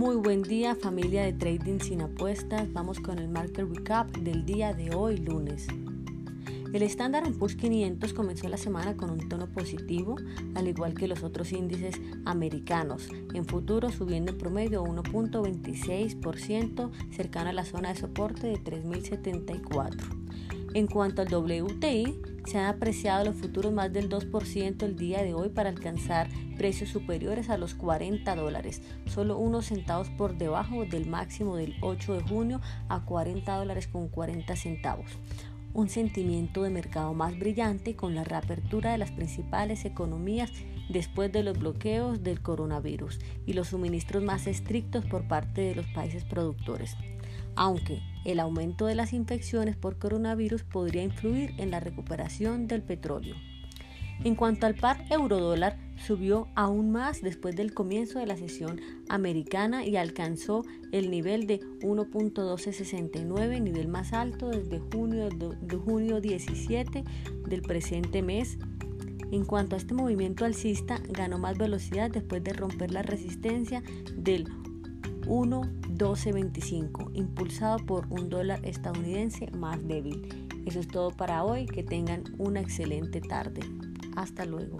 Muy buen día familia de Trading sin apuestas. Vamos con el market recap del día de hoy lunes. El Standard Poor's 500 comenzó la semana con un tono positivo, al igual que los otros índices americanos, en futuro subiendo en promedio 1.26%, cercano a la zona de soporte de 3.074. En cuanto al WTI, se han apreciado los futuros más del 2% el día de hoy para alcanzar precios superiores a los 40 dólares, solo unos centavos por debajo del máximo del 8 de junio a 40 dólares con 40 centavos. Un sentimiento de mercado más brillante con la reapertura de las principales economías después de los bloqueos del coronavirus y los suministros más estrictos por parte de los países productores aunque el aumento de las infecciones por coronavirus podría influir en la recuperación del petróleo. En cuanto al par euro-dólar, subió aún más después del comienzo de la sesión americana y alcanzó el nivel de 1.1269, nivel más alto desde junio, de junio 17 del presente mes. En cuanto a este movimiento alcista, ganó más velocidad después de romper la resistencia del 1.1225, impulsado por un dólar estadounidense más débil. Eso es todo para hoy, que tengan una excelente tarde. Hasta luego.